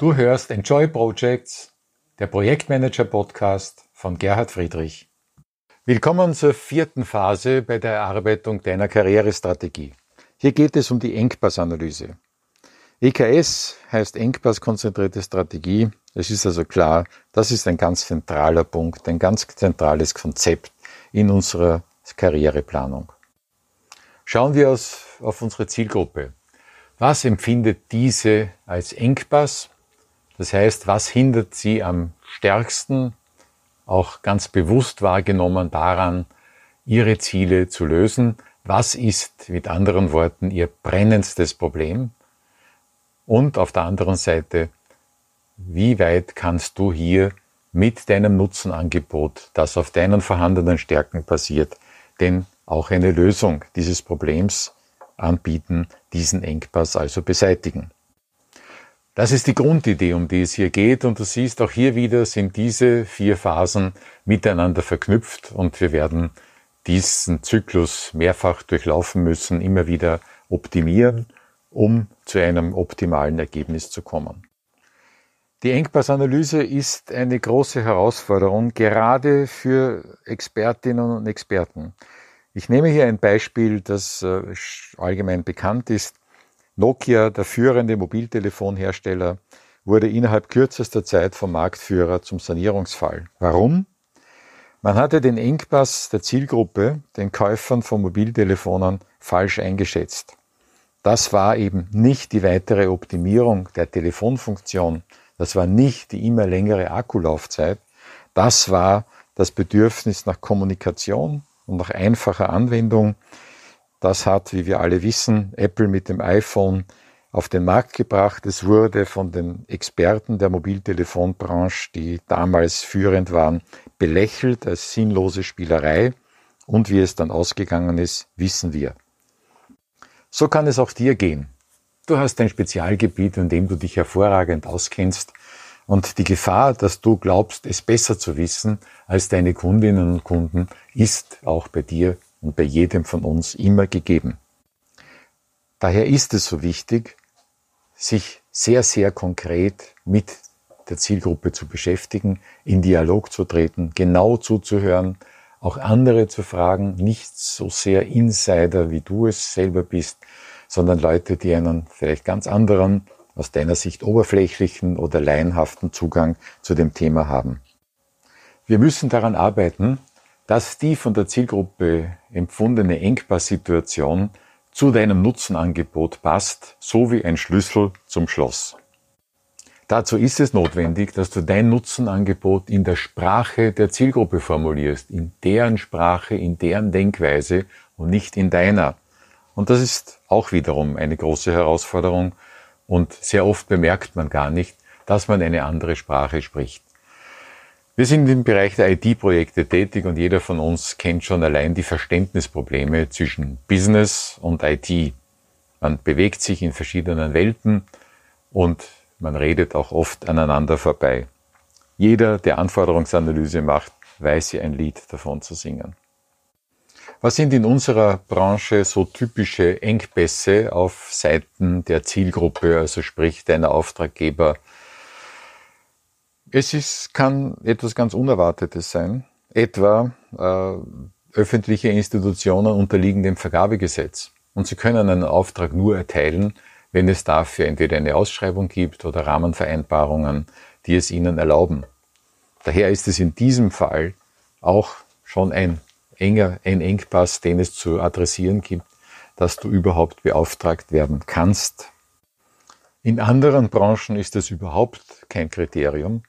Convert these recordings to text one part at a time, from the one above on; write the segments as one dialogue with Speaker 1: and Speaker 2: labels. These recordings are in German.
Speaker 1: Du hörst Enjoy Projects, der Projektmanager Podcast von Gerhard Friedrich. Willkommen zur vierten Phase bei der Erarbeitung deiner Karrierestrategie. Hier geht es um die Engpassanalyse. EKS heißt Engpasskonzentrierte Strategie. Es ist also klar, das ist ein ganz zentraler Punkt, ein ganz zentrales Konzept in unserer Karriereplanung. Schauen wir auf unsere Zielgruppe. Was empfindet diese als Engpass? Das heißt, was hindert sie am stärksten, auch ganz bewusst wahrgenommen daran, ihre Ziele zu lösen? Was ist mit anderen Worten ihr brennendstes Problem? Und auf der anderen Seite, wie weit kannst du hier mit deinem Nutzenangebot, das auf deinen vorhandenen Stärken basiert, denn auch eine Lösung dieses Problems anbieten, diesen Engpass also beseitigen? Das ist die Grundidee, um die es hier geht. Und du siehst, auch hier wieder sind diese vier Phasen miteinander verknüpft und wir werden diesen Zyklus mehrfach durchlaufen müssen, immer wieder optimieren, um zu einem optimalen Ergebnis zu kommen. Die Engpassanalyse ist eine große Herausforderung, gerade für Expertinnen und Experten. Ich nehme hier ein Beispiel, das äh, allgemein bekannt ist. Nokia, der führende Mobiltelefonhersteller, wurde innerhalb kürzester Zeit vom Marktführer zum Sanierungsfall. Warum? Man hatte den Engpass der Zielgruppe, den Käufern von Mobiltelefonen, falsch eingeschätzt. Das war eben nicht die weitere Optimierung der Telefonfunktion, das war nicht die immer längere Akkulaufzeit, das war das Bedürfnis nach Kommunikation und nach einfacher Anwendung, das hat, wie wir alle wissen, Apple mit dem iPhone auf den Markt gebracht. Es wurde von den Experten der Mobiltelefonbranche, die damals führend waren, belächelt als sinnlose Spielerei. Und wie es dann ausgegangen ist, wissen wir. So kann es auch dir gehen. Du hast ein Spezialgebiet, in dem du dich hervorragend auskennst. Und die Gefahr, dass du glaubst, es besser zu wissen als deine Kundinnen und Kunden, ist auch bei dir und bei jedem von uns immer gegeben. Daher ist es so wichtig, sich sehr, sehr konkret mit der Zielgruppe zu beschäftigen, in Dialog zu treten, genau zuzuhören, auch andere zu fragen, nicht so sehr Insider, wie du es selber bist, sondern Leute, die einen vielleicht ganz anderen, aus deiner Sicht oberflächlichen oder laienhaften Zugang zu dem Thema haben. Wir müssen daran arbeiten, dass die von der Zielgruppe empfundene Engpasssituation zu deinem Nutzenangebot passt, so wie ein Schlüssel zum Schloss. Dazu ist es notwendig, dass du dein Nutzenangebot in der Sprache der Zielgruppe formulierst, in deren Sprache, in deren Denkweise und nicht in deiner. Und das ist auch wiederum eine große Herausforderung und sehr oft bemerkt man gar nicht, dass man eine andere Sprache spricht. Wir sind im Bereich der IT-Projekte tätig und jeder von uns kennt schon allein die Verständnisprobleme zwischen Business und IT. Man bewegt sich in verschiedenen Welten und man redet auch oft aneinander vorbei. Jeder, der Anforderungsanalyse macht, weiß hier ein Lied davon zu singen. Was sind in unserer Branche so typische Engpässe auf Seiten der Zielgruppe, also sprich deiner Auftraggeber, es ist, kann etwas ganz Unerwartetes sein. Etwa äh, öffentliche Institutionen unterliegen dem Vergabegesetz. Und sie können einen Auftrag nur erteilen, wenn es dafür entweder eine Ausschreibung gibt oder Rahmenvereinbarungen, die es ihnen erlauben. Daher ist es in diesem Fall auch schon ein enger, ein Engpass, den es zu adressieren gibt, dass du überhaupt beauftragt werden kannst. In anderen Branchen ist das überhaupt kein Kriterium.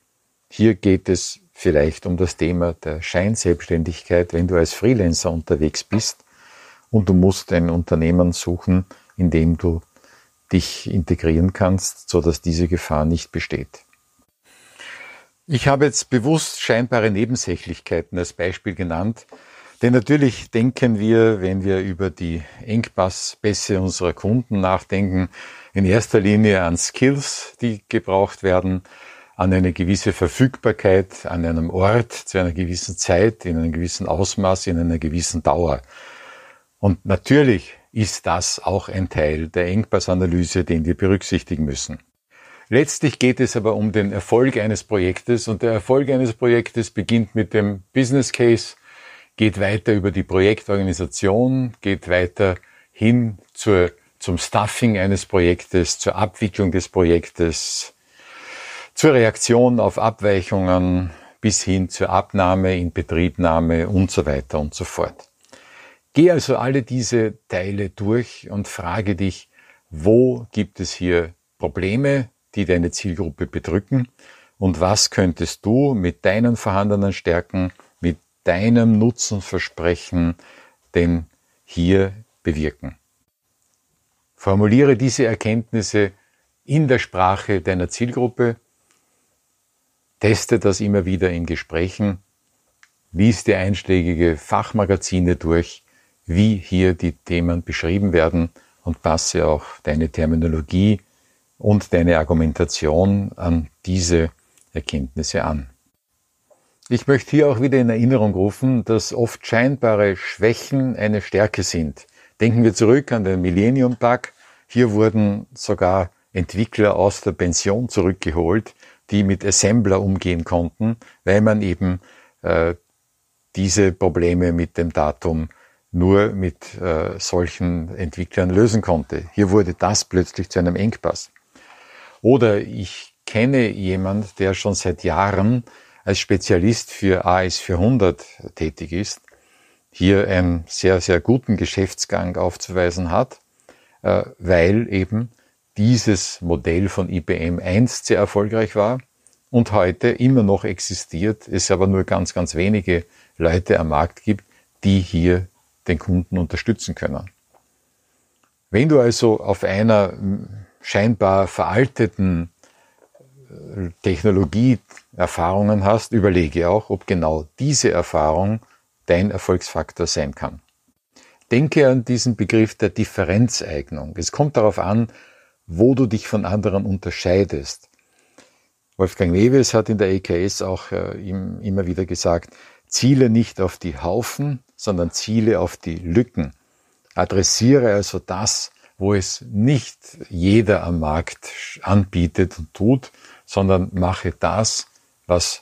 Speaker 1: Hier geht es vielleicht um das Thema der Scheinselbstständigkeit, wenn du als Freelancer unterwegs bist und du musst ein Unternehmen suchen, in dem du dich integrieren kannst, so dass diese Gefahr nicht besteht. Ich habe jetzt bewusst scheinbare Nebensächlichkeiten als Beispiel genannt, denn natürlich denken wir, wenn wir über die Engpasspässe unserer Kunden nachdenken, in erster Linie an Skills, die gebraucht werden, an eine gewisse Verfügbarkeit an einem Ort zu einer gewissen Zeit, in einem gewissen Ausmaß, in einer gewissen Dauer. Und natürlich ist das auch ein Teil der Engpassanalyse, den wir berücksichtigen müssen. Letztlich geht es aber um den Erfolg eines Projektes und der Erfolg eines Projektes beginnt mit dem Business Case, geht weiter über die Projektorganisation, geht weiter hin zur, zum Stuffing eines Projektes, zur Abwicklung des Projektes, zur Reaktion auf Abweichungen bis hin zur Abnahme, Inbetriebnahme und so weiter und so fort. Geh also alle diese Teile durch und frage dich, wo gibt es hier Probleme, die deine Zielgruppe bedrücken und was könntest du mit deinen vorhandenen Stärken, mit deinem Nutzenversprechen denn hier bewirken. Formuliere diese Erkenntnisse in der Sprache deiner Zielgruppe Teste das immer wieder in Gesprächen. Lies dir einschlägige Fachmagazine durch, wie hier die Themen beschrieben werden und passe auch deine Terminologie und deine Argumentation an diese Erkenntnisse an. Ich möchte hier auch wieder in Erinnerung rufen, dass oft scheinbare Schwächen eine Stärke sind. Denken wir zurück an den Millennium Bug. Hier wurden sogar Entwickler aus der Pension zurückgeholt, die mit Assembler umgehen konnten, weil man eben äh, diese Probleme mit dem Datum nur mit äh, solchen Entwicklern lösen konnte. Hier wurde das plötzlich zu einem Engpass. Oder ich kenne jemand, der schon seit Jahren als Spezialist für AS400 tätig ist, hier einen sehr, sehr guten Geschäftsgang aufzuweisen hat, äh, weil eben dieses Modell von IBM einst sehr erfolgreich war und heute immer noch existiert, es aber nur ganz, ganz wenige Leute am Markt gibt, die hier den Kunden unterstützen können. Wenn du also auf einer scheinbar veralteten äh, Technologie Erfahrungen hast, überlege auch, ob genau diese Erfahrung dein Erfolgsfaktor sein kann. Denke an diesen Begriff der Differenzeignung. Es kommt darauf an, wo du dich von anderen unterscheidest. Wolfgang Mewes hat in der EKS auch äh, immer wieder gesagt, ziele nicht auf die Haufen, sondern ziele auf die Lücken. Adressiere also das, wo es nicht jeder am Markt anbietet und tut, sondern mache das, was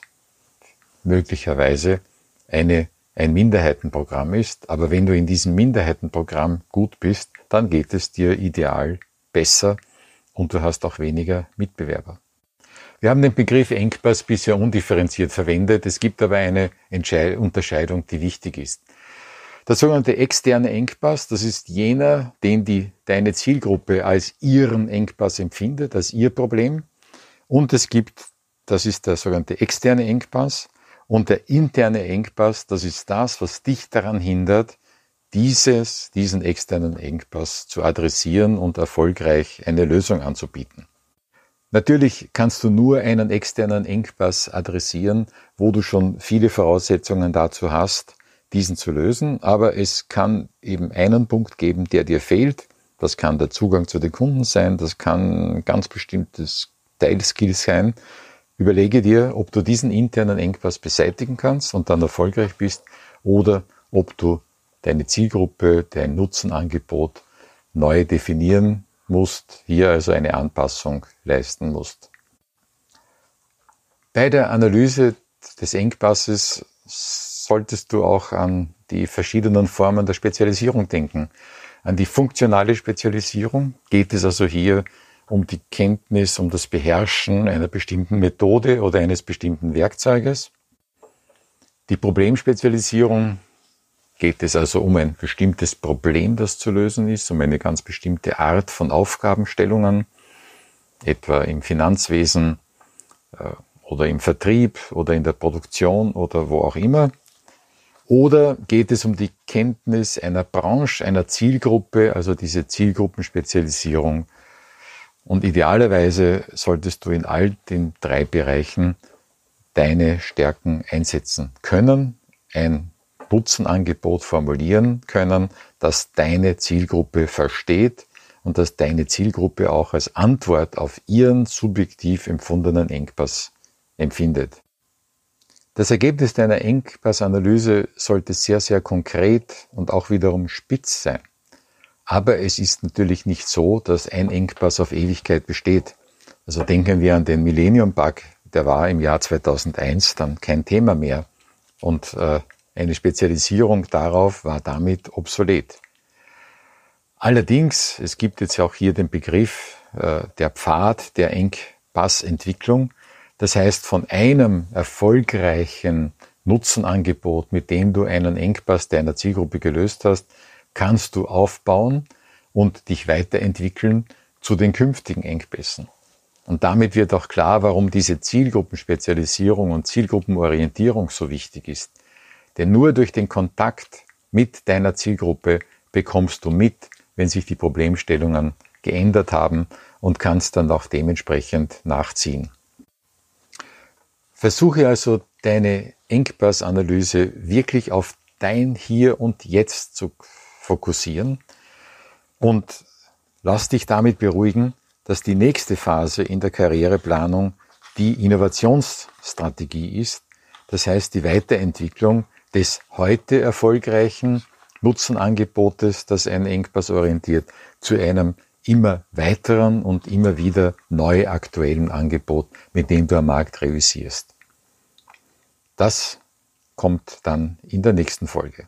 Speaker 1: möglicherweise eine, ein Minderheitenprogramm ist. Aber wenn du in diesem Minderheitenprogramm gut bist, dann geht es dir ideal besser und du hast auch weniger Mitbewerber. Wir haben den Begriff Engpass bisher undifferenziert verwendet. Es gibt aber eine Unterscheidung, die wichtig ist. Der sogenannte externe Engpass, das ist jener, den die, deine Zielgruppe als ihren Engpass empfindet, als ihr Problem. Und es gibt, das ist der sogenannte externe Engpass. Und der interne Engpass, das ist das, was dich daran hindert, dieses, diesen externen Engpass zu adressieren und erfolgreich eine Lösung anzubieten. Natürlich kannst du nur einen externen Engpass adressieren, wo du schon viele Voraussetzungen dazu hast, diesen zu lösen, aber es kann eben einen Punkt geben, der dir fehlt. Das kann der Zugang zu den Kunden sein, das kann ein ganz bestimmtes Teilskill sein. Überlege dir, ob du diesen internen Engpass beseitigen kannst und dann erfolgreich bist oder ob du deine Zielgruppe, dein Nutzenangebot neu definieren musst, hier also eine Anpassung leisten musst. Bei der Analyse des Engpasses solltest du auch an die verschiedenen Formen der Spezialisierung denken. An die funktionale Spezialisierung geht es also hier um die Kenntnis, um das Beherrschen einer bestimmten Methode oder eines bestimmten Werkzeuges. Die Problemspezialisierung geht es also um ein bestimmtes Problem, das zu lösen ist, um eine ganz bestimmte Art von Aufgabenstellungen, etwa im Finanzwesen äh, oder im Vertrieb oder in der Produktion oder wo auch immer. Oder geht es um die Kenntnis einer Branche, einer Zielgruppe, also diese Zielgruppenspezialisierung. Und idealerweise solltest du in all den drei Bereichen deine Stärken einsetzen können, ein Nutzenangebot formulieren können, das deine Zielgruppe versteht und das deine Zielgruppe auch als Antwort auf ihren subjektiv empfundenen Engpass empfindet. Das Ergebnis deiner Engpassanalyse sollte sehr, sehr konkret und auch wiederum spitz sein. Aber es ist natürlich nicht so, dass ein Engpass auf Ewigkeit besteht. Also denken wir an den Millennium Bug, der war im Jahr 2001 dann kein Thema mehr und äh, eine Spezialisierung darauf war damit obsolet. Allerdings, es gibt jetzt auch hier den Begriff äh, der Pfad der Engpassentwicklung. Das heißt, von einem erfolgreichen Nutzenangebot, mit dem du einen Engpass deiner Zielgruppe gelöst hast, kannst du aufbauen und dich weiterentwickeln zu den künftigen Engpässen. Und damit wird auch klar, warum diese Zielgruppenspezialisierung und Zielgruppenorientierung so wichtig ist. Denn nur durch den Kontakt mit deiner Zielgruppe bekommst du mit, wenn sich die Problemstellungen geändert haben und kannst dann auch dementsprechend nachziehen. Versuche also deine Engpassanalyse wirklich auf dein Hier und Jetzt zu fokussieren und lass dich damit beruhigen, dass die nächste Phase in der Karriereplanung die Innovationsstrategie ist, das heißt die Weiterentwicklung des heute erfolgreichen Nutzenangebotes, das einen Engpass orientiert, zu einem immer weiteren und immer wieder neu aktuellen Angebot, mit dem du am Markt revisierst. Das kommt dann in der nächsten Folge.